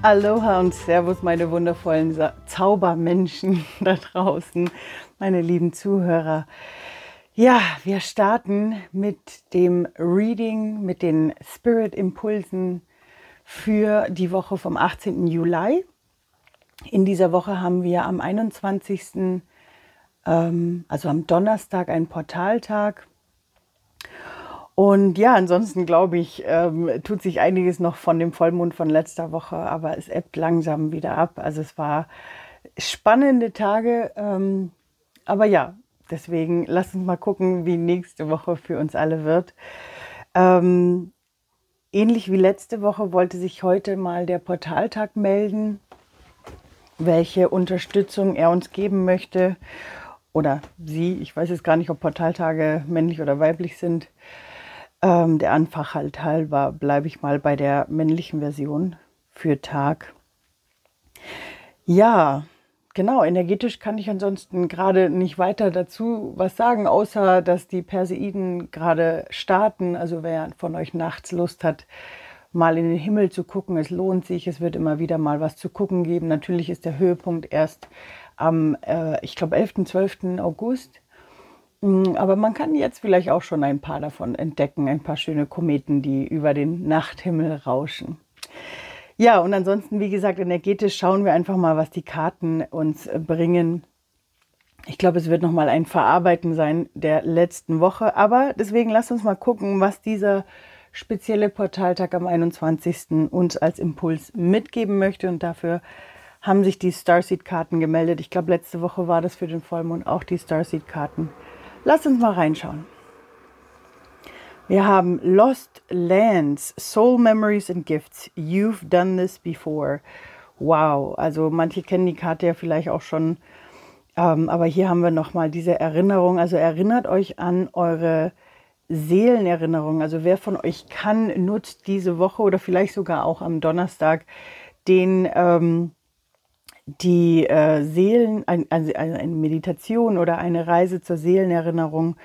Aloha und Servus, meine wundervollen Zaubermenschen da draußen, meine lieben Zuhörer. Ja, wir starten mit dem Reading, mit den Spirit-Impulsen für die Woche vom 18. Juli. In dieser Woche haben wir am 21., ähm, also am Donnerstag, einen Portaltag. Und ja, ansonsten glaube ich, ähm, tut sich einiges noch von dem Vollmond von letzter Woche, aber es ebbt langsam wieder ab. Also es war spannende Tage. Ähm, aber ja, deswegen lasst uns mal gucken, wie nächste Woche für uns alle wird. Ähm, ähnlich wie letzte Woche wollte sich heute mal der Portaltag melden, welche Unterstützung er uns geben möchte. Oder sie, ich weiß jetzt gar nicht, ob Portaltage männlich oder weiblich sind. Ähm, der Anfach halt halber bleibe ich mal bei der männlichen Version für Tag. Ja, genau, energetisch kann ich ansonsten gerade nicht weiter dazu was sagen, außer dass die Perseiden gerade starten. Also wer von euch nachts Lust hat, mal in den Himmel zu gucken, es lohnt sich, es wird immer wieder mal was zu gucken geben. Natürlich ist der Höhepunkt erst am, äh, ich glaube, 11., 12. August. Mm, aber man kann jetzt vielleicht auch schon ein paar davon entdecken, ein paar schöne Kometen, die über den Nachthimmel rauschen. Ja, und ansonsten, wie gesagt, energetisch schauen wir einfach mal, was die Karten uns äh, bringen. Ich glaube, es wird nochmal ein Verarbeiten sein der letzten Woche. Aber deswegen lasst uns mal gucken, was dieser spezielle Portaltag am 21. uns als Impuls mitgeben möchte. Und dafür haben sich die Starseed-Karten gemeldet. Ich glaube, letzte Woche war das für den Vollmond auch die Starseed-Karten. Lass uns mal reinschauen. Wir haben Lost Lands, Soul Memories and Gifts. You've done this before. Wow, also manche kennen die Karte ja vielleicht auch schon, ähm, aber hier haben wir nochmal diese Erinnerung. Also erinnert euch an eure Seelenerinnerung. Also wer von euch kann, nutzt diese Woche oder vielleicht sogar auch am Donnerstag den ähm, die äh, Seelen, also eine Meditation oder eine Reise zur Seelenerinnerung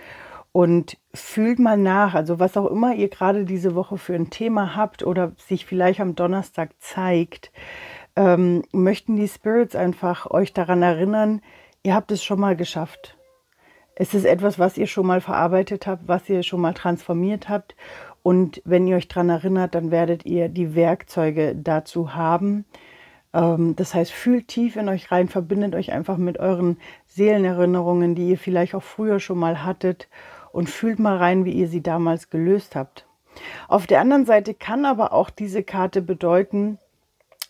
und fühlt mal nach, also was auch immer ihr gerade diese Woche für ein Thema habt oder sich vielleicht am Donnerstag zeigt, ähm, möchten die Spirits einfach euch daran erinnern, ihr habt es schon mal geschafft. Es ist etwas, was ihr schon mal verarbeitet habt, was ihr schon mal transformiert habt. Und wenn ihr euch daran erinnert, dann werdet ihr die Werkzeuge dazu haben, das heißt, fühlt tief in euch rein, verbindet euch einfach mit euren Seelenerinnerungen, die ihr vielleicht auch früher schon mal hattet und fühlt mal rein, wie ihr sie damals gelöst habt. Auf der anderen Seite kann aber auch diese Karte bedeuten,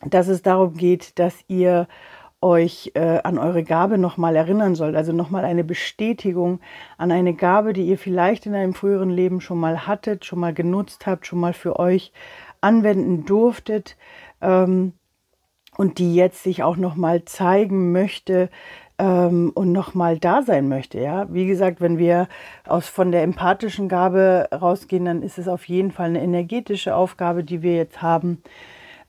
dass es darum geht, dass ihr euch äh, an eure Gabe nochmal erinnern sollt, also nochmal eine Bestätigung an eine Gabe, die ihr vielleicht in einem früheren Leben schon mal hattet, schon mal genutzt habt, schon mal für euch anwenden durftet. Ähm, und die jetzt sich auch noch mal zeigen möchte ähm, und noch mal da sein möchte. Ja, wie gesagt, wenn wir aus von der empathischen Gabe rausgehen, dann ist es auf jeden Fall eine energetische Aufgabe, die wir jetzt haben,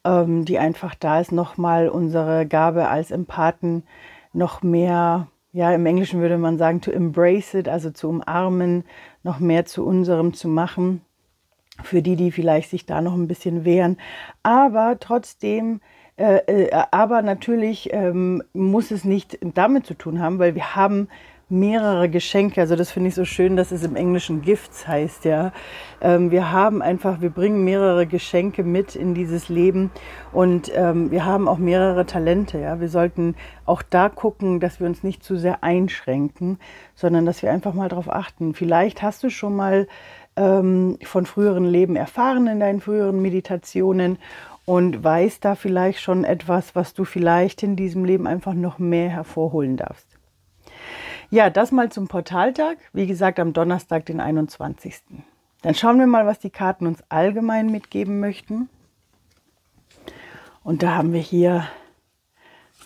ähm, die einfach da ist, noch mal unsere Gabe als Empathen noch mehr ja, im Englischen würde man sagen, to embrace it, also zu umarmen, noch mehr zu unserem zu machen, für die, die vielleicht sich da noch ein bisschen wehren. Aber trotzdem aber natürlich ähm, muss es nicht damit zu tun haben, weil wir haben mehrere Geschenke. Also das finde ich so schön, dass es im Englischen Gifts heißt, ja. Ähm, wir haben einfach, wir bringen mehrere Geschenke mit in dieses Leben und ähm, wir haben auch mehrere Talente, ja. Wir sollten auch da gucken, dass wir uns nicht zu sehr einschränken, sondern dass wir einfach mal darauf achten. Vielleicht hast du schon mal von früheren Leben erfahren in deinen früheren Meditationen und weißt da vielleicht schon etwas, was du vielleicht in diesem Leben einfach noch mehr hervorholen darfst. Ja, das mal zum Portaltag. Wie gesagt, am Donnerstag, den 21. Dann schauen wir mal, was die Karten uns allgemein mitgeben möchten. Und da haben wir hier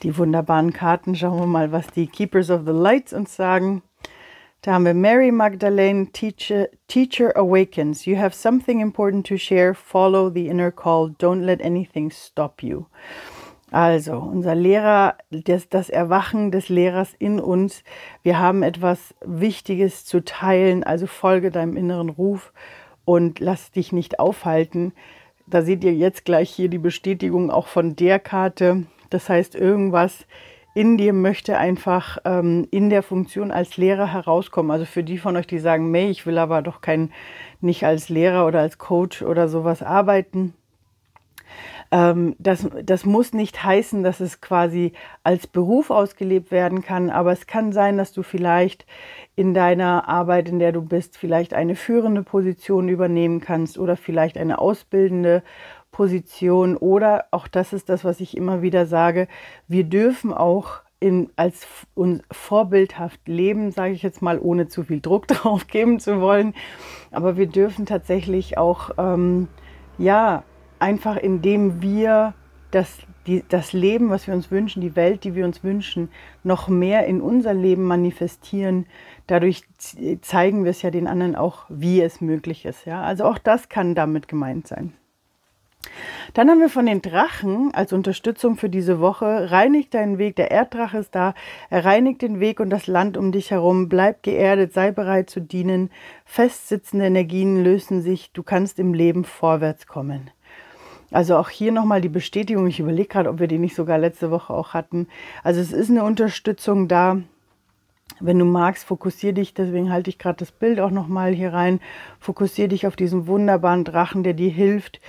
die wunderbaren Karten. Schauen wir mal, was die Keepers of the Lights uns sagen. Da haben wir Mary Magdalene, Teacher, Teacher Awakens. You have something important to share. Follow the inner call. Don't let anything stop you. Also, unser Lehrer, das, das Erwachen des Lehrers in uns. Wir haben etwas Wichtiges zu teilen. Also folge deinem inneren Ruf und lass dich nicht aufhalten. da seht ihr jetzt gleich hier die Bestätigung auch von der Karte. Das heißt, irgendwas in dir möchte einfach ähm, in der Funktion als Lehrer herauskommen. Also für die von euch, die sagen, May, ich will aber doch kein, nicht als Lehrer oder als Coach oder sowas arbeiten. Ähm, das, das muss nicht heißen, dass es quasi als Beruf ausgelebt werden kann, aber es kann sein, dass du vielleicht in deiner Arbeit, in der du bist, vielleicht eine führende Position übernehmen kannst oder vielleicht eine ausbildende Position oder auch das ist das, was ich immer wieder sage, wir dürfen auch in, als vorbildhaft leben, sage ich jetzt mal, ohne zu viel Druck drauf geben zu wollen. Aber wir dürfen tatsächlich auch, ähm, ja, einfach indem wir das, die, das Leben, was wir uns wünschen, die Welt, die wir uns wünschen, noch mehr in unser Leben manifestieren. Dadurch zeigen wir es ja den anderen auch, wie es möglich ist. Ja? Also auch das kann damit gemeint sein. Dann haben wir von den Drachen als Unterstützung für diese Woche, reinigt deinen Weg, der Erddrache ist da, er reinigt den Weg und das Land um dich herum, bleib geerdet, sei bereit zu dienen, festsitzende Energien lösen sich, du kannst im Leben vorwärts kommen. Also auch hier nochmal die Bestätigung, ich überlege gerade, ob wir die nicht sogar letzte Woche auch hatten. Also es ist eine Unterstützung da, wenn du magst, fokussiere dich, deswegen halte ich gerade das Bild auch nochmal hier rein, fokussiere dich auf diesen wunderbaren Drachen, der dir hilft,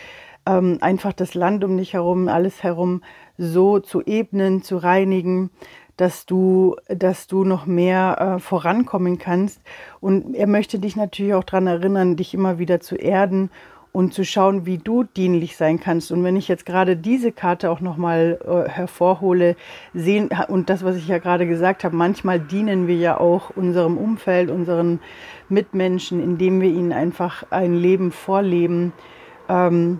ähm, einfach das Land um dich herum, alles herum so zu ebnen, zu reinigen, dass du, dass du noch mehr äh, vorankommen kannst. Und er möchte dich natürlich auch daran erinnern, dich immer wieder zu erden und zu schauen, wie du dienlich sein kannst. Und wenn ich jetzt gerade diese Karte auch nochmal äh, hervorhole, sehen, und das, was ich ja gerade gesagt habe, manchmal dienen wir ja auch unserem Umfeld, unseren Mitmenschen, indem wir ihnen einfach ein Leben vorleben, ähm,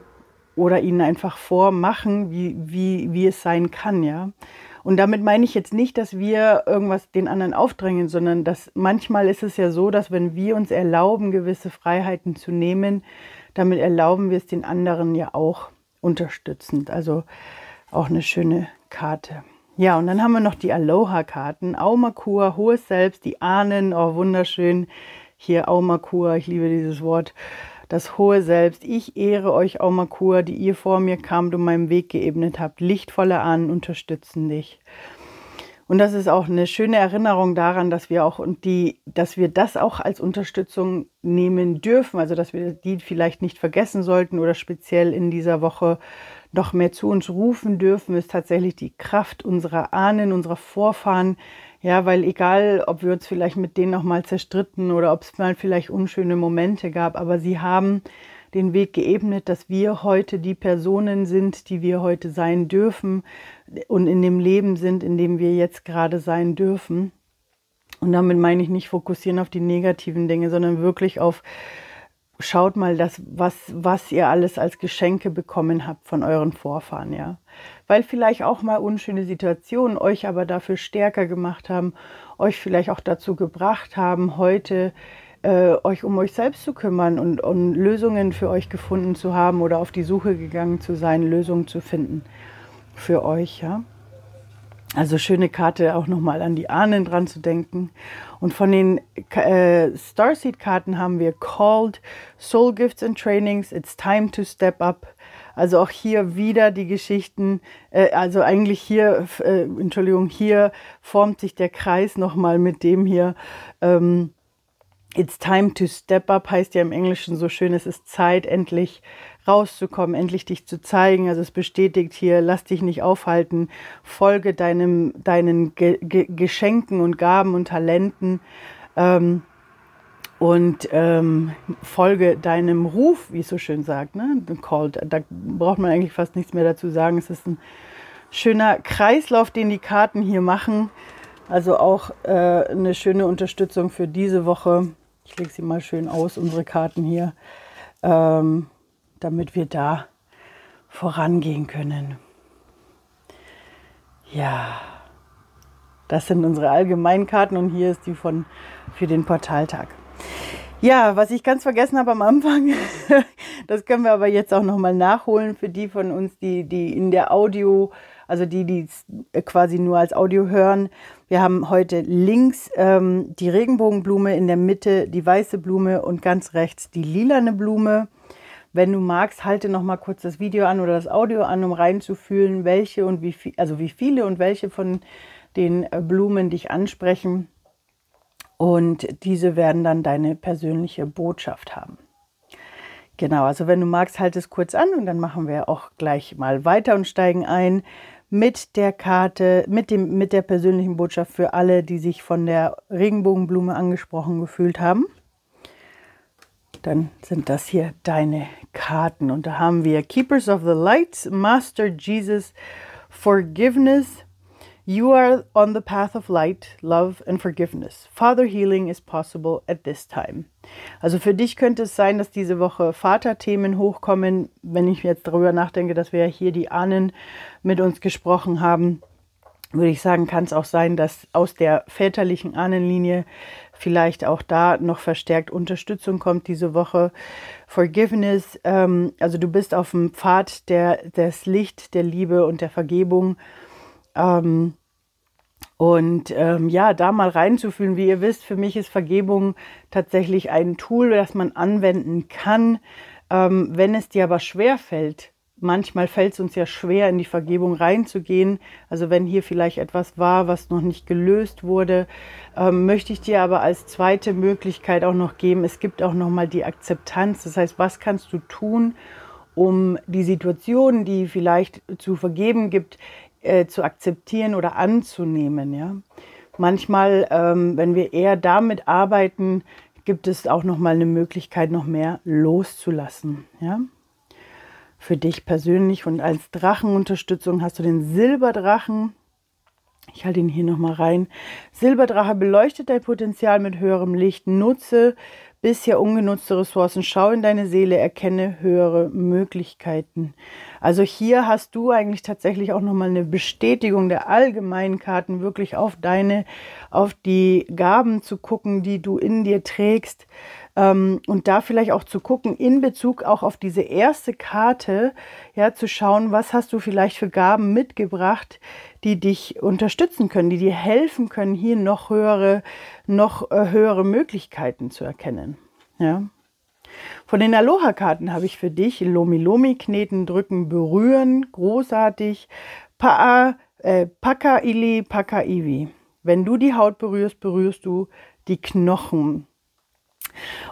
oder ihnen einfach vormachen, wie, wie, wie es sein kann, ja. Und damit meine ich jetzt nicht, dass wir irgendwas den anderen aufdrängen, sondern dass manchmal ist es ja so, dass wenn wir uns erlauben, gewisse Freiheiten zu nehmen, damit erlauben wir es den anderen ja auch unterstützend. Also auch eine schöne Karte. Ja, und dann haben wir noch die Aloha-Karten. Aumakua, hohes Selbst, die Ahnen, oh wunderschön. Hier Aumakua, ich liebe dieses Wort das hohe Selbst. Ich ehre euch, Aumakur, die ihr vor mir kamt und meinen Weg geebnet habt. Lichtvolle Ahnen unterstützen dich. Und das ist auch eine schöne Erinnerung daran, dass wir auch und die, dass wir das auch als Unterstützung nehmen dürfen. Also dass wir die vielleicht nicht vergessen sollten oder speziell in dieser Woche noch mehr zu uns rufen dürfen, ist tatsächlich die Kraft unserer Ahnen, unserer Vorfahren, ja, weil egal, ob wir uns vielleicht mit denen nochmal zerstritten oder ob es mal vielleicht unschöne Momente gab, aber sie haben den Weg geebnet, dass wir heute die Personen sind, die wir heute sein dürfen und in dem Leben sind, in dem wir jetzt gerade sein dürfen. Und damit meine ich nicht fokussieren auf die negativen Dinge, sondern wirklich auf schaut mal das, was, was ihr alles als Geschenke bekommen habt von euren Vorfahren, ja. Weil vielleicht auch mal unschöne Situationen euch aber dafür stärker gemacht haben, euch vielleicht auch dazu gebracht haben, heute äh, euch um euch selbst zu kümmern und, und Lösungen für euch gefunden zu haben oder auf die Suche gegangen zu sein, Lösungen zu finden für euch, ja. Also schöne Karte, auch nochmal an die Ahnen dran zu denken. Und von den äh, Starseed-Karten haben wir Called, Soul Gifts and Trainings, It's Time to Step Up. Also auch hier wieder die Geschichten, äh, also eigentlich hier, äh, Entschuldigung, hier formt sich der Kreis nochmal mit dem hier. Ähm, It's time to step up heißt ja im Englischen so schön, es ist Zeit, endlich rauszukommen, endlich dich zu zeigen. Also es bestätigt hier, lass dich nicht aufhalten, folge deinem, deinen Ge Ge Geschenken und Gaben und Talenten ähm, und ähm, folge deinem Ruf, wie es so schön sagt. Ne? Called. Da braucht man eigentlich fast nichts mehr dazu sagen. Es ist ein schöner Kreislauf, den die Karten hier machen. Also auch äh, eine schöne Unterstützung für diese Woche. Ich lege sie mal schön aus, unsere Karten hier. Ähm, damit wir da vorangehen können. Ja, das sind unsere allgemeinen Karten und hier ist die von für den Portaltag. Ja, was ich ganz vergessen habe am Anfang, das können wir aber jetzt auch nochmal nachholen für die von uns, die, die in der Audio, also die, die quasi nur als Audio hören. Wir haben heute links ähm, die Regenbogenblume, in der Mitte die weiße Blume und ganz rechts die lilane Blume. Wenn du magst, halte noch mal kurz das Video an oder das Audio an, um reinzufühlen, welche und wie viel, also wie viele und welche von den äh, Blumen dich ansprechen. Und diese werden dann deine persönliche Botschaft haben. Genau, also wenn du magst, halt es kurz an und dann machen wir auch gleich mal weiter und steigen ein mit der Karte, mit, dem, mit der persönlichen Botschaft für alle, die sich von der Regenbogenblume angesprochen gefühlt haben. Dann sind das hier deine Karten. Und da haben wir Keepers of the Light, Master Jesus, Forgiveness, You are on the path of light, love and forgiveness. Father healing is possible at this time. Also für dich könnte es sein, dass diese Woche Vaterthemen hochkommen. Wenn ich jetzt darüber nachdenke, dass wir ja hier die Ahnen mit uns gesprochen haben, würde ich sagen, kann es auch sein, dass aus der väterlichen Ahnenlinie vielleicht auch da noch verstärkt Unterstützung kommt diese Woche. Forgiveness, ähm, also du bist auf dem Pfad der, des Licht, der Liebe und der Vergebung. Ähm, und ähm, ja, da mal reinzufühlen, wie ihr wisst, für mich ist Vergebung tatsächlich ein Tool, das man anwenden kann. Ähm, wenn es dir aber schwer fällt, manchmal fällt es uns ja schwer, in die Vergebung reinzugehen. Also wenn hier vielleicht etwas war, was noch nicht gelöst wurde, ähm, möchte ich dir aber als zweite Möglichkeit auch noch geben. Es gibt auch noch mal die Akzeptanz. Das heißt, was kannst du tun, um die Situation, die vielleicht zu vergeben gibt, äh, zu akzeptieren oder anzunehmen. Ja? Manchmal, ähm, wenn wir eher damit arbeiten, gibt es auch noch mal eine Möglichkeit, noch mehr loszulassen. Ja? Für dich persönlich und als Drachenunterstützung hast du den Silberdrachen. Ich halte ihn hier noch mal rein. Silberdrache beleuchtet dein Potenzial mit höherem Licht. Nutze bisher ungenutzte Ressourcen. Schau in deine Seele, erkenne höhere Möglichkeiten. Also hier hast du eigentlich tatsächlich auch nochmal eine Bestätigung der allgemeinen Karten, wirklich auf deine, auf die Gaben zu gucken, die du in dir trägst. Ähm, und da vielleicht auch zu gucken, in Bezug auch auf diese erste Karte, ja, zu schauen, was hast du vielleicht für Gaben mitgebracht, die dich unterstützen können, die dir helfen können, hier noch höhere, noch äh, höhere Möglichkeiten zu erkennen. Ja. Von den Aloha-Karten habe ich für dich Lomi Lomi kneten, drücken, berühren, großartig. Pa, äh, Paka Ili, Paka Iwi. Wenn du die Haut berührst, berührst du die Knochen.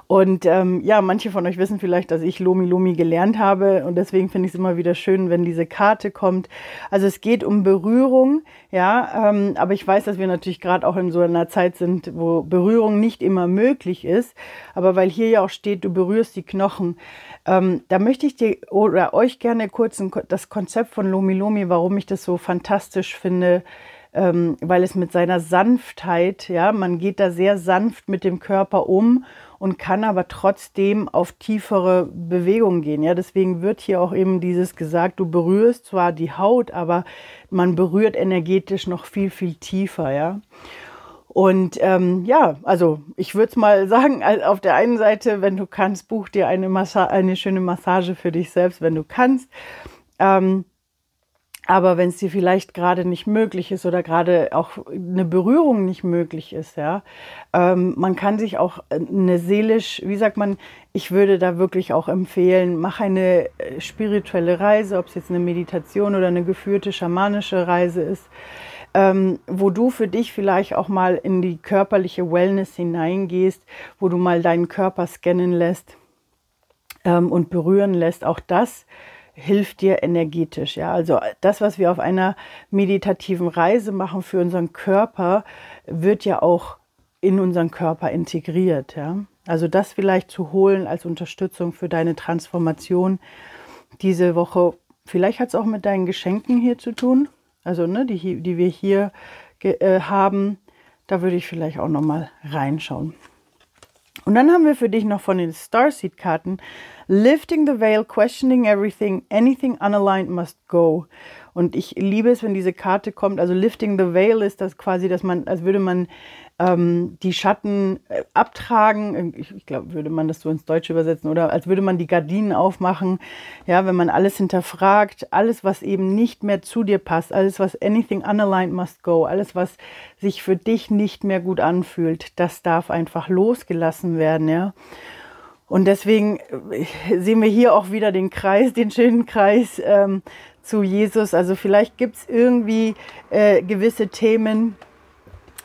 Und ähm, ja, manche von euch wissen vielleicht, dass ich Lomi Lomi gelernt habe und deswegen finde ich es immer wieder schön, wenn diese Karte kommt. Also es geht um Berührung, ja, ähm, aber ich weiß, dass wir natürlich gerade auch in so einer Zeit sind, wo Berührung nicht immer möglich ist. Aber weil hier ja auch steht, du berührst die Knochen, ähm, da möchte ich dir oder euch gerne kurz ein, das Konzept von Lomi Lomi, warum ich das so fantastisch finde, ähm, weil es mit seiner Sanftheit, ja, man geht da sehr sanft mit dem Körper um und kann aber trotzdem auf tiefere Bewegungen gehen. Ja, deswegen wird hier auch eben dieses gesagt, du berührst zwar die Haut, aber man berührt energetisch noch viel, viel tiefer, ja. Und ähm, ja, also ich würde es mal sagen, auf der einen Seite, wenn du kannst, buch dir eine, Massa eine schöne Massage für dich selbst, wenn du kannst. Ähm, aber wenn es dir vielleicht gerade nicht möglich ist oder gerade auch eine Berührung nicht möglich ist, ja, ähm, man kann sich auch eine seelisch, wie sagt man, ich würde da wirklich auch empfehlen, mach eine äh, spirituelle Reise, ob es jetzt eine Meditation oder eine geführte schamanische Reise ist, ähm, wo du für dich vielleicht auch mal in die körperliche Wellness hineingehst, wo du mal deinen Körper scannen lässt ähm, und berühren lässt. Auch das hilft dir energetisch. Ja, also das, was wir auf einer meditativen Reise machen für unseren Körper, wird ja auch in unseren Körper integriert. Ja, also das vielleicht zu holen als Unterstützung für deine Transformation diese Woche. Vielleicht hat es auch mit deinen Geschenken hier zu tun, also ne, die, die wir hier äh, haben. Da würde ich vielleicht auch noch mal reinschauen. Und dann haben wir für dich noch von den Starseed-Karten Lifting the Veil, Questioning Everything, Anything Unaligned Must Go. Und ich liebe es, wenn diese Karte kommt. Also Lifting the Veil ist das quasi, dass man, als würde man ähm, die Schatten äh, abtragen. Ich, ich glaube, würde man das so ins Deutsche übersetzen oder als würde man die Gardinen aufmachen. Ja, wenn man alles hinterfragt, alles, was eben nicht mehr zu dir passt, alles, was anything unaligned must go, alles, was sich für dich nicht mehr gut anfühlt, das darf einfach losgelassen werden. Ja. Und deswegen äh, sehen wir hier auch wieder den Kreis, den schönen Kreis ähm, zu Jesus. Also vielleicht gibt es irgendwie äh, gewisse Themen,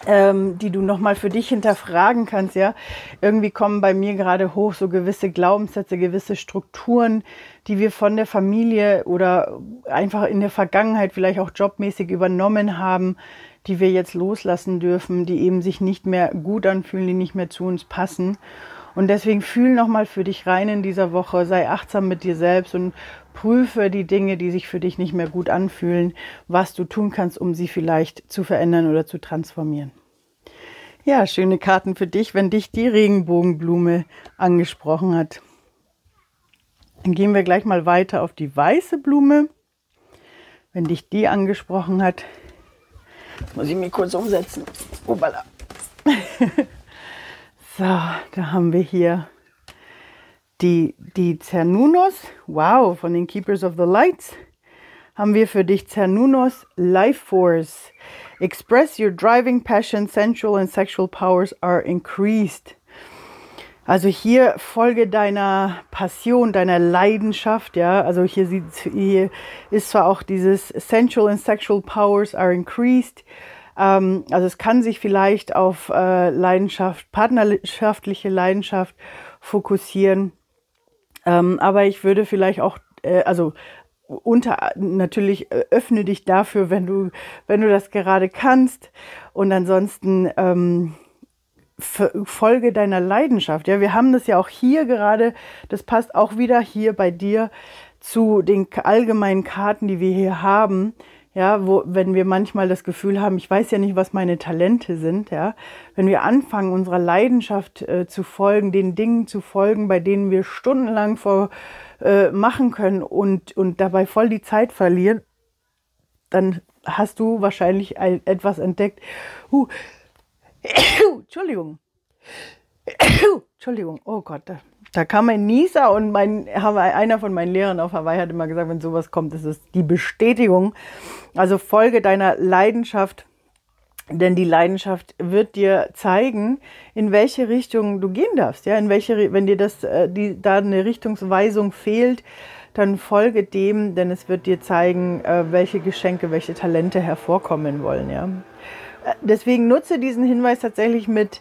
ähm, die du nochmal für dich hinterfragen kannst, ja. Irgendwie kommen bei mir gerade hoch so gewisse Glaubenssätze, gewisse Strukturen, die wir von der Familie oder einfach in der Vergangenheit vielleicht auch jobmäßig übernommen haben, die wir jetzt loslassen dürfen, die eben sich nicht mehr gut anfühlen, die nicht mehr zu uns passen. Und deswegen fühl nochmal für dich rein in dieser Woche, sei achtsam mit dir selbst und prüfe die Dinge, die sich für dich nicht mehr gut anfühlen, was du tun kannst, um sie vielleicht zu verändern oder zu transformieren. Ja, schöne Karten für dich, wenn dich die Regenbogenblume angesprochen hat. Dann gehen wir gleich mal weiter auf die weiße Blume. Wenn dich die angesprochen hat, muss ich mich kurz umsetzen. Obala. so, da haben wir hier die, die Cernunos. Wow, von den Keepers of the Lights haben wir für dich Cernunos Life Force. Express your driving passion, sensual and sexual powers are increased. Also hier folge deiner Passion, deiner Leidenschaft, ja. Also hier, sieht, hier ist zwar auch dieses sensual and sexual powers are increased. Ähm, also es kann sich vielleicht auf äh, Leidenschaft, partnerschaftliche Leidenschaft fokussieren. Ähm, aber ich würde vielleicht auch, äh, also unter natürlich äh, öffne dich dafür, wenn du, wenn du das gerade kannst. Und ansonsten ähm, Folge deiner Leidenschaft. Ja, wir haben das ja auch hier gerade, das passt auch wieder hier bei dir zu den allgemeinen Karten, die wir hier haben. Ja, wo, wenn wir manchmal das Gefühl haben, ich weiß ja nicht, was meine Talente sind, ja, wenn wir anfangen, unserer Leidenschaft äh, zu folgen, den Dingen zu folgen, bei denen wir stundenlang vor äh, machen können und, und dabei voll die Zeit verlieren, dann hast du wahrscheinlich ein, etwas entdeckt. Uh, Entschuldigung. Entschuldigung, oh Gott, da, kam ein Nieser und mein, einer von meinen Lehrern auf Hawaii hat immer gesagt, wenn sowas kommt, ist es die Bestätigung. Also folge deiner Leidenschaft, denn die Leidenschaft wird dir zeigen, in welche Richtung du gehen darfst. Ja, in welche, wenn dir das, äh, die, da eine Richtungsweisung fehlt, dann folge dem, denn es wird dir zeigen, äh, welche Geschenke, welche Talente hervorkommen wollen. Ja deswegen nutze diesen Hinweis tatsächlich mit,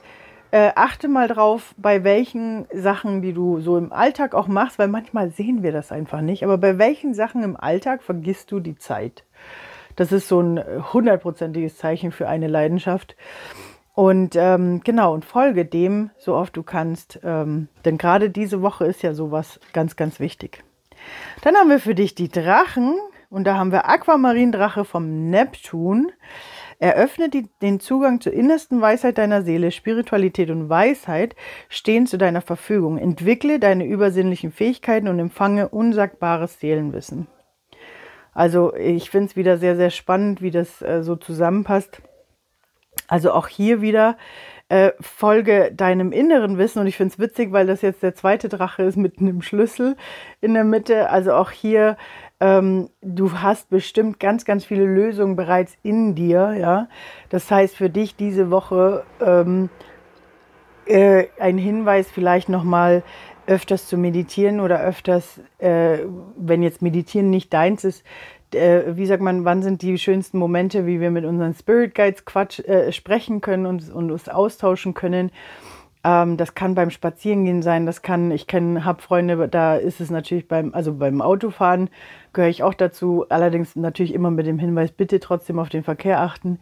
äh, achte mal drauf, bei welchen Sachen, die du so im Alltag auch machst, weil manchmal sehen wir das einfach nicht, aber bei welchen Sachen im Alltag vergisst du die Zeit? Das ist so ein hundertprozentiges Zeichen für eine Leidenschaft. Und ähm, genau, und folge dem, so oft du kannst, ähm, denn gerade diese Woche ist ja sowas ganz, ganz wichtig. Dann haben wir für dich die Drachen und da haben wir Aquamarindrache vom Neptun. Eröffne die, den Zugang zur innersten Weisheit deiner Seele. Spiritualität und Weisheit stehen zu deiner Verfügung. Entwickle deine übersinnlichen Fähigkeiten und empfange unsagbares Seelenwissen. Also ich finde es wieder sehr, sehr spannend, wie das äh, so zusammenpasst. Also auch hier wieder äh, folge deinem inneren Wissen und ich finde es witzig, weil das jetzt der zweite Drache ist mit einem Schlüssel in der Mitte. Also auch hier ähm, du hast bestimmt ganz, ganz viele Lösungen bereits in dir. Ja? Das heißt für dich diese Woche ähm, äh, ein Hinweis vielleicht nochmal öfters zu meditieren oder öfters, äh, wenn jetzt Meditieren nicht deins ist, äh, wie sagt man, wann sind die schönsten Momente, wie wir mit unseren Spirit Guides Quatsch äh, sprechen können und, und uns austauschen können. Ähm, das kann beim Spazierengehen sein, das kann, ich kenne, habe Freunde, da ist es natürlich beim, also beim Autofahren gehöre ich auch dazu, allerdings natürlich immer mit dem Hinweis, bitte trotzdem auf den Verkehr achten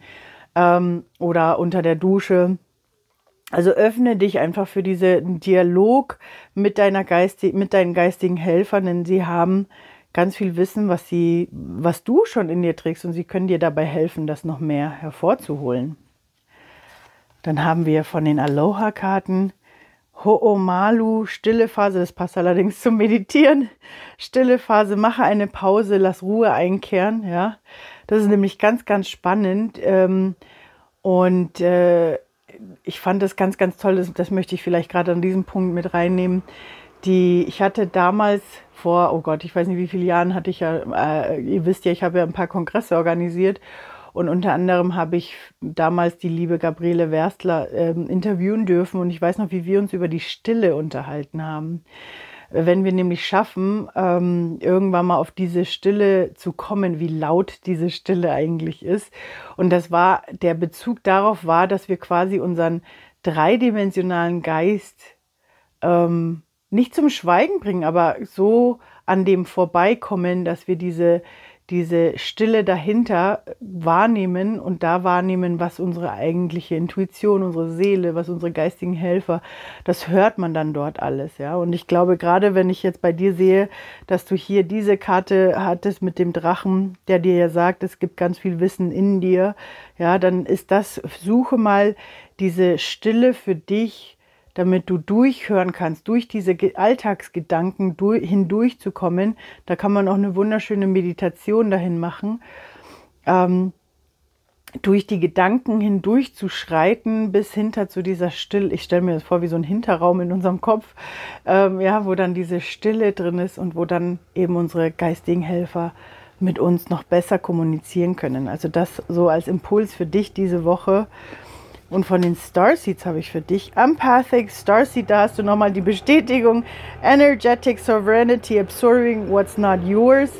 ähm, oder unter der Dusche. Also öffne dich einfach für diesen Dialog mit deiner Geistig mit deinen geistigen Helfern, denn sie haben ganz viel Wissen, was sie, was du schon in dir trägst und sie können dir dabei helfen, das noch mehr hervorzuholen. Dann haben wir von den Aloha-Karten Ho'omalu, stille Phase, das passt allerdings zum Meditieren. Stille Phase, mache eine Pause, lass Ruhe einkehren. Ja, das ist nämlich ganz, ganz spannend. Ähm, und äh, ich fand das ganz, ganz toll. Das, das möchte ich vielleicht gerade an diesem Punkt mit reinnehmen. Die, ich hatte damals vor, oh Gott, ich weiß nicht wie viele Jahren hatte ich ja, äh, ihr wisst ja, ich habe ja ein paar Kongresse organisiert Und unter anderem habe ich damals die liebe Gabriele Werstler äh, interviewen dürfen. Und ich weiß noch, wie wir uns über die Stille unterhalten haben. Wenn wir nämlich schaffen, ähm, irgendwann mal auf diese Stille zu kommen, wie laut diese Stille eigentlich ist. Und das war, der Bezug darauf war, dass wir quasi unseren dreidimensionalen Geist ähm, nicht zum Schweigen bringen, aber so an dem vorbeikommen, dass wir diese diese Stille dahinter wahrnehmen und da wahrnehmen, was unsere eigentliche Intuition, unsere Seele, was unsere geistigen Helfer, das hört man dann dort alles, ja. Und ich glaube, gerade wenn ich jetzt bei dir sehe, dass du hier diese Karte hattest mit dem Drachen, der dir ja sagt, es gibt ganz viel Wissen in dir, ja, dann ist das, suche mal diese Stille für dich, damit du durchhören kannst, durch diese Alltagsgedanken durch, hindurchzukommen. Da kann man auch eine wunderschöne Meditation dahin machen. Ähm, durch die Gedanken hindurchzuschreiten bis hinter zu dieser Stille. Ich stelle mir das vor wie so ein Hinterraum in unserem Kopf, ähm, ja, wo dann diese Stille drin ist und wo dann eben unsere geistigen Helfer mit uns noch besser kommunizieren können. Also das so als Impuls für dich diese Woche. Und von den Starseeds habe ich für dich Empathic Starseed, da hast du nochmal die Bestätigung. Energetic Sovereignty, Absorbing What's Not Yours.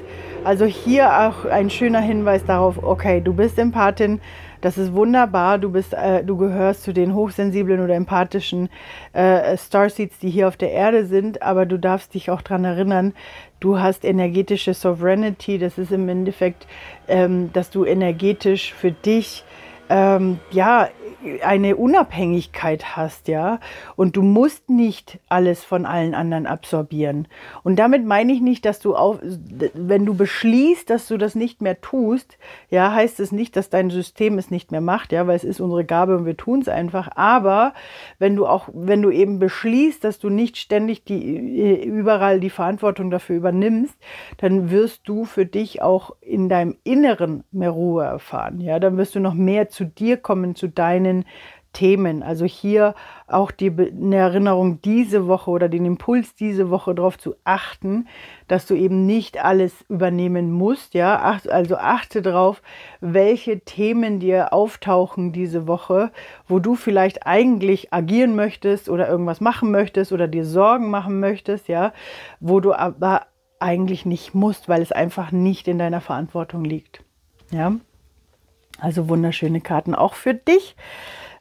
Also hier auch ein schöner Hinweis darauf, okay, du bist Empathin, das ist wunderbar, du, bist, äh, du gehörst zu den hochsensiblen oder empathischen äh, Starseeds, die hier auf der Erde sind, aber du darfst dich auch daran erinnern, du hast energetische Sovereignty, das ist im Endeffekt, ähm, dass du energetisch für dich ähm, ja, eine Unabhängigkeit hast, ja, und du musst nicht alles von allen anderen absorbieren. Und damit meine ich nicht, dass du auch, wenn du beschließt, dass du das nicht mehr tust, ja, heißt es nicht, dass dein System es nicht mehr macht, ja, weil es ist unsere Gabe und wir tun es einfach. Aber wenn du auch, wenn du eben beschließt, dass du nicht ständig die überall die Verantwortung dafür übernimmst, dann wirst du für dich auch in deinem Inneren mehr Ruhe erfahren, ja, dann wirst du noch mehr zu dir kommen, zu deinen deinen Themen. Also hier auch die eine Erinnerung diese Woche oder den Impuls diese Woche darauf zu achten, dass du eben nicht alles übernehmen musst. Ja, also achte darauf, welche Themen dir auftauchen diese Woche, wo du vielleicht eigentlich agieren möchtest oder irgendwas machen möchtest oder dir Sorgen machen möchtest. Ja, wo du aber eigentlich nicht musst, weil es einfach nicht in deiner Verantwortung liegt. Ja. Also wunderschöne Karten auch für dich,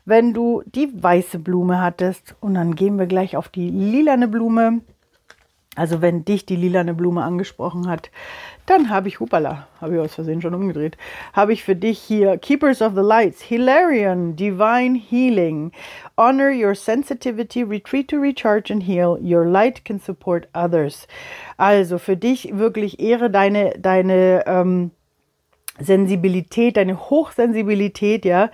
wenn du die weiße Blume hattest. Und dann gehen wir gleich auf die lilane Blume. Also wenn dich die lilane Blume angesprochen hat, dann habe ich, hupala, habe ich aus Versehen schon umgedreht, habe ich für dich hier Keepers of the Lights, Hilarion, Divine Healing, Honor your sensitivity, retreat to recharge and heal, your light can support others. Also für dich wirklich ehre deine, deine, ähm, Sensibilität, deine Hochsensibilität, ja,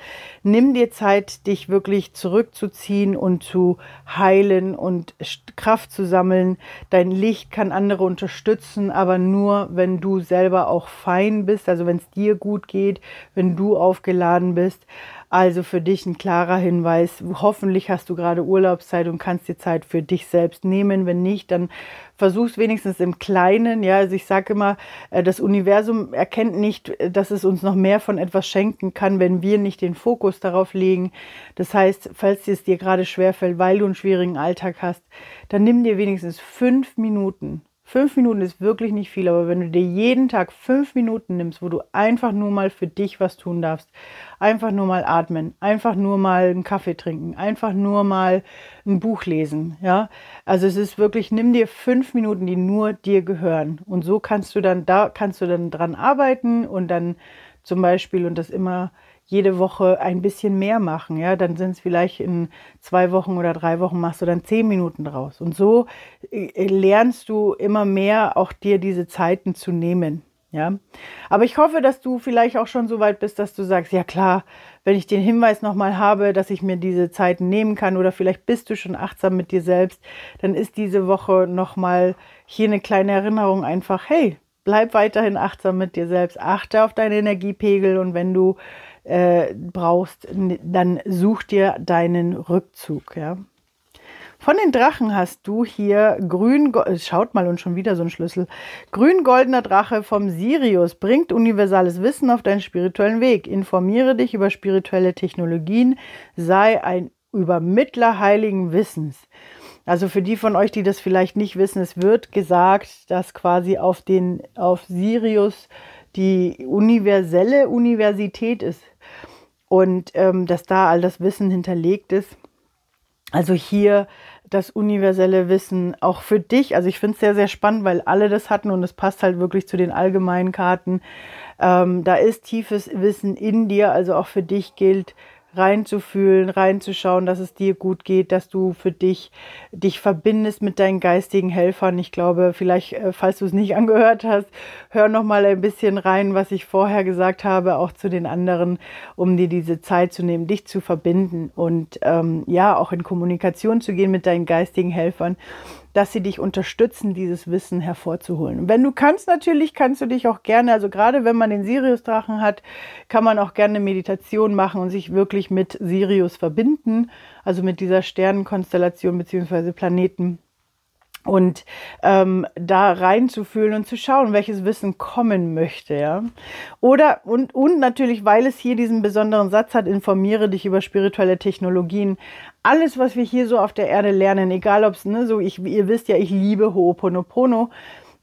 nimm dir Zeit, dich wirklich zurückzuziehen und zu heilen und Kraft zu sammeln. Dein Licht kann andere unterstützen, aber nur, wenn du selber auch fein bist, also wenn es dir gut geht, wenn du aufgeladen bist. Also für dich ein klarer Hinweis. Hoffentlich hast du gerade Urlaubszeit und kannst dir Zeit für dich selbst nehmen. Wenn nicht, dann versuch's wenigstens im Kleinen. Ja, also ich sage immer, äh, das Universum erkennt nicht, äh, dass es uns noch mehr von etwas schenken kann, wenn wir nicht den Fokus darauf legen. Das heißt, falls es dir gerade schwerfällt, weil du einen schwierigen Alltag hast, dann nimm dir wenigstens fünf Minuten Fünf Minuten ist wirklich nicht viel, aber wenn du dir jeden Tag fünf Minuten nimmst, wo du einfach nur mal für dich was tun darfst, einfach nur mal atmen, einfach nur mal einen Kaffee trinken, einfach nur mal ein Buch lesen, ja. Also es ist wirklich, nimm dir fünf Minuten, die nur dir gehören. Und so kannst du dann, da kannst du dann dran arbeiten und dann zum Beispiel und das immer jede Woche ein bisschen mehr machen. Ja, dann sind es vielleicht in zwei Wochen oder drei Wochen machst du dann zehn Minuten draus. Und so äh, lernst du immer mehr auch dir diese Zeiten zu nehmen. Ja, aber ich hoffe, dass du vielleicht auch schon so weit bist, dass du sagst, ja klar, wenn ich den Hinweis nochmal habe, dass ich mir diese Zeiten nehmen kann oder vielleicht bist du schon achtsam mit dir selbst, dann ist diese Woche nochmal hier eine kleine Erinnerung einfach, hey, bleib weiterhin achtsam mit dir selbst, achte auf deinen Energiepegel und wenn du äh, brauchst, dann such dir deinen Rückzug. Ja. Von den Drachen hast du hier grün, schaut mal und schon wieder so ein Schlüssel. Grün-goldener Drache vom Sirius bringt universales Wissen auf deinen spirituellen Weg. Informiere dich über spirituelle Technologien, sei ein Übermittler heiligen Wissens. Also für die von euch, die das vielleicht nicht wissen, es wird gesagt, dass quasi auf den, auf Sirius die universelle Universität ist und ähm, dass da all das Wissen hinterlegt ist. Also hier das universelle Wissen auch für dich. Also ich finde es sehr, sehr spannend, weil alle das hatten und es passt halt wirklich zu den allgemeinen Karten. Ähm, da ist tiefes Wissen in dir, also auch für dich gilt, reinzufühlen, reinzuschauen, dass es dir gut geht, dass du für dich dich verbindest mit deinen geistigen Helfern. Ich glaube, vielleicht, äh, falls du es nicht angehört hast, hör noch mal ein bisschen rein, was ich vorher gesagt habe, auch zu den anderen, um dir diese Zeit zu nehmen, dich zu verbinden und ähm, ja auch in Kommunikation zu gehen mit deinen geistigen Helfern dass sie dich unterstützen, dieses Wissen hervorzuholen. Und wenn du kannst, natürlich kannst du dich auch gerne, also gerade wenn man den Sirius-Drachen hat, kann man auch gerne Meditation machen und sich wirklich mit Sirius verbinden, also mit dieser Sternenkonstellation bzw. Planeten und ähm, da reinzufühlen und zu schauen, welches Wissen kommen möchte, ja. Oder und, und natürlich, weil es hier diesen besonderen Satz hat, informiere dich über spirituelle Technologien. Alles, was wir hier so auf der Erde lernen, egal ob es, ne, so ich, ihr wisst ja, ich liebe Ho'oponopono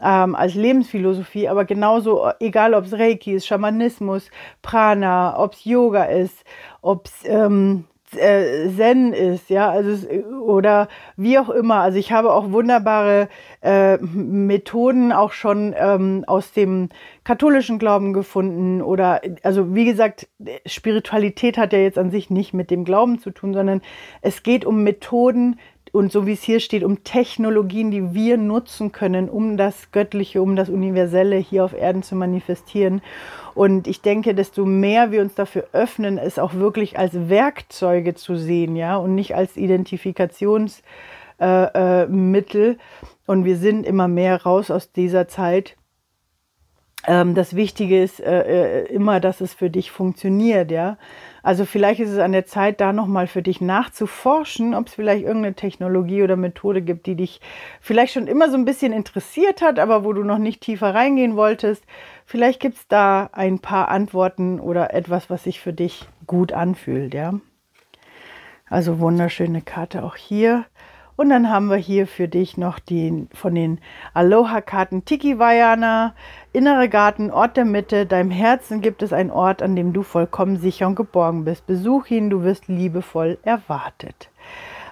ähm, als Lebensphilosophie, aber genauso, egal ob es Reiki ist, Schamanismus, Prana, ob es Yoga ist, ob es ähm, äh, Zen ist, ja, also oder wie auch immer. Also ich habe auch wunderbare äh, Methoden auch schon ähm, aus dem katholischen Glauben gefunden oder also wie gesagt, Spiritualität hat ja jetzt an sich nicht mit dem Glauben zu tun, sondern es geht um Methoden, und so wie es hier steht, um Technologien, die wir nutzen können, um das Göttliche, um das Universelle hier auf Erden zu manifestieren. Und ich denke, desto mehr wir uns dafür öffnen, es auch wirklich als Werkzeuge zu sehen, ja, und nicht als Identifikationsmittel. Äh, äh, und wir sind immer mehr raus aus dieser Zeit. Ähm, das Wichtige ist äh, äh immer, dass es für dich funktioniert, ja. Also vielleicht ist es an der Zeit, da nochmal für dich nachzuforschen, ob es vielleicht irgendeine Technologie oder Methode gibt, die dich vielleicht schon immer so ein bisschen interessiert hat, aber wo du noch nicht tiefer reingehen wolltest. Vielleicht gibt es da ein paar Antworten oder etwas, was sich für dich gut anfühlt, ja. Also wunderschöne Karte auch hier. Und dann haben wir hier für dich noch die von den Aloha-Karten Tiki Vayana, innere Garten, Ort der Mitte. Deinem Herzen gibt es einen Ort, an dem du vollkommen sicher und geborgen bist. Besuch ihn, du wirst liebevoll erwartet.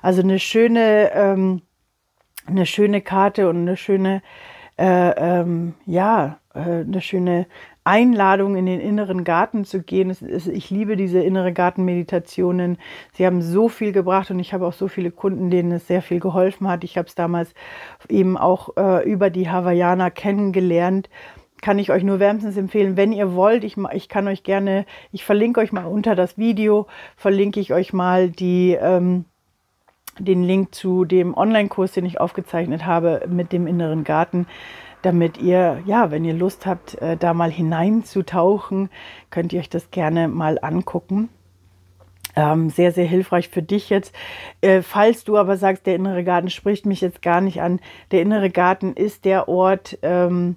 Also eine schöne, ähm, eine schöne Karte und eine schöne, äh, ähm, ja, äh, eine schöne Einladung, in den inneren Garten zu gehen. Ist, ich liebe diese innere Gartenmeditationen. Sie haben so viel gebracht und ich habe auch so viele Kunden, denen es sehr viel geholfen hat. Ich habe es damals eben auch äh, über die Hawaiianer kennengelernt. Kann ich euch nur wärmstens empfehlen, wenn ihr wollt. Ich, ich kann euch gerne, ich verlinke euch mal unter das Video, verlinke ich euch mal die. Ähm, den Link zu dem Online-Kurs, den ich aufgezeichnet habe mit dem inneren Garten damit ihr, ja, wenn ihr Lust habt, äh, da mal hineinzutauchen, könnt ihr euch das gerne mal angucken. Ähm, sehr, sehr hilfreich für dich jetzt. Äh, falls du aber sagst, der innere Garten spricht mich jetzt gar nicht an, der innere Garten ist der Ort, ähm,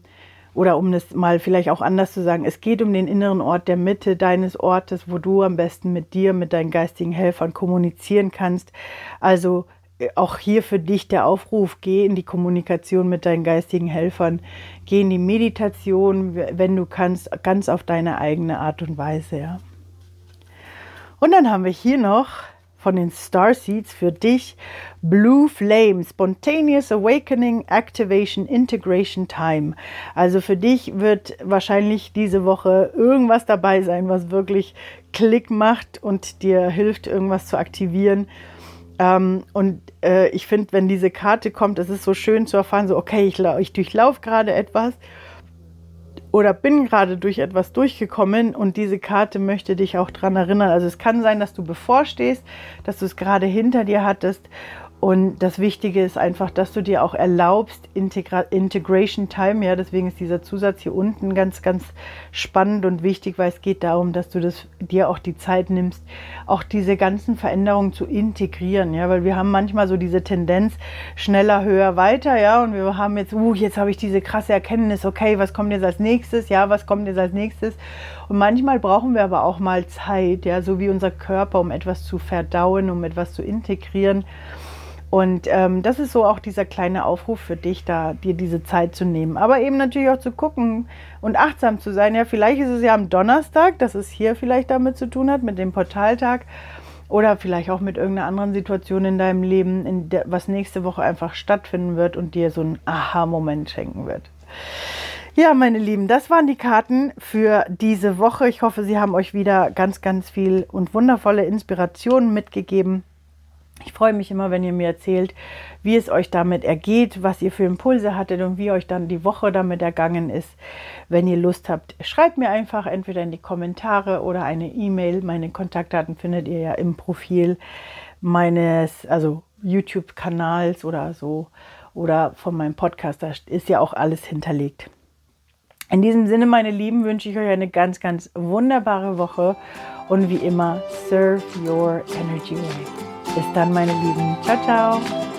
oder um das mal vielleicht auch anders zu sagen, es geht um den inneren Ort der Mitte deines Ortes, wo du am besten mit dir, mit deinen geistigen Helfern kommunizieren kannst. Also auch hier für dich der Aufruf, geh in die Kommunikation mit deinen geistigen Helfern, geh in die Meditation, wenn du kannst, ganz auf deine eigene Art und Weise. Ja. Und dann haben wir hier noch von den Star Seeds für dich Blue Flame, Spontaneous Awakening, Activation, Integration Time. Also für dich wird wahrscheinlich diese Woche irgendwas dabei sein, was wirklich Klick macht und dir hilft, irgendwas zu aktivieren ähm, und äh, ich finde, wenn diese Karte kommt, es ist so schön zu erfahren, so, okay, ich, ich durchlaufe gerade etwas oder bin gerade durch etwas durchgekommen und diese Karte möchte dich auch daran erinnern. Also es kann sein, dass du bevorstehst, dass du es gerade hinter dir hattest Und das Wichtige ist einfach, dass du dir auch erlaubst, Integra Integration Time, ja, deswegen ist dieser Zusatz hier unten ganz, ganz spannend und wichtig, weil es geht darum, dass du das, dir auch die Zeit nimmst, auch diese ganzen Veränderungen zu integrieren, ja, weil wir haben manchmal so diese Tendenz, schneller, höher, weiter, ja, und wir haben jetzt, uh, jetzt habe ich diese krasse Erkenntnis, okay, was kommt jetzt als nächstes, ja, was kommt jetzt als nächstes? Und manchmal brauchen wir aber auch mal Zeit, ja, so wie unser Körper, um etwas zu verdauen, um etwas zu integrieren. Und ähm, das ist so auch dieser kleine Aufruf für dich, da dir diese Zeit zu nehmen. Aber eben natürlich auch zu gucken und achtsam zu sein. Ja, vielleicht ist es ja am Donnerstag, dass es hier vielleicht damit zu tun hat, mit dem Portaltag. Oder vielleicht auch mit irgendeiner anderen Situation in deinem Leben, in der, was nächste Woche einfach stattfinden wird und dir so einen Aha-Moment schenken wird. Ja, meine Lieben, das waren die Karten für diese Woche. Ich hoffe, sie haben euch wieder ganz, ganz viel und wundervolle Inspirationen mitgegeben. Ich freue mich immer, wenn ihr mir erzählt, wie es euch damit ergeht, was ihr für Impulse hattet und wie euch dann die Woche damit ergangen ist. Wenn ihr Lust habt, schreibt mir einfach entweder in die Kommentare oder eine E-Mail. Meine Kontaktdaten findet ihr ja im Profil meines, also YouTube-Kanals oder so oder von meinem Podcast. Da ist ja auch alles hinterlegt. In diesem Sinne, meine Lieben, wünsche ich euch eine ganz, ganz wunderbare Woche und wie immer, serve your energy way. Bis dann, meine Lieben. Ciao, ciao.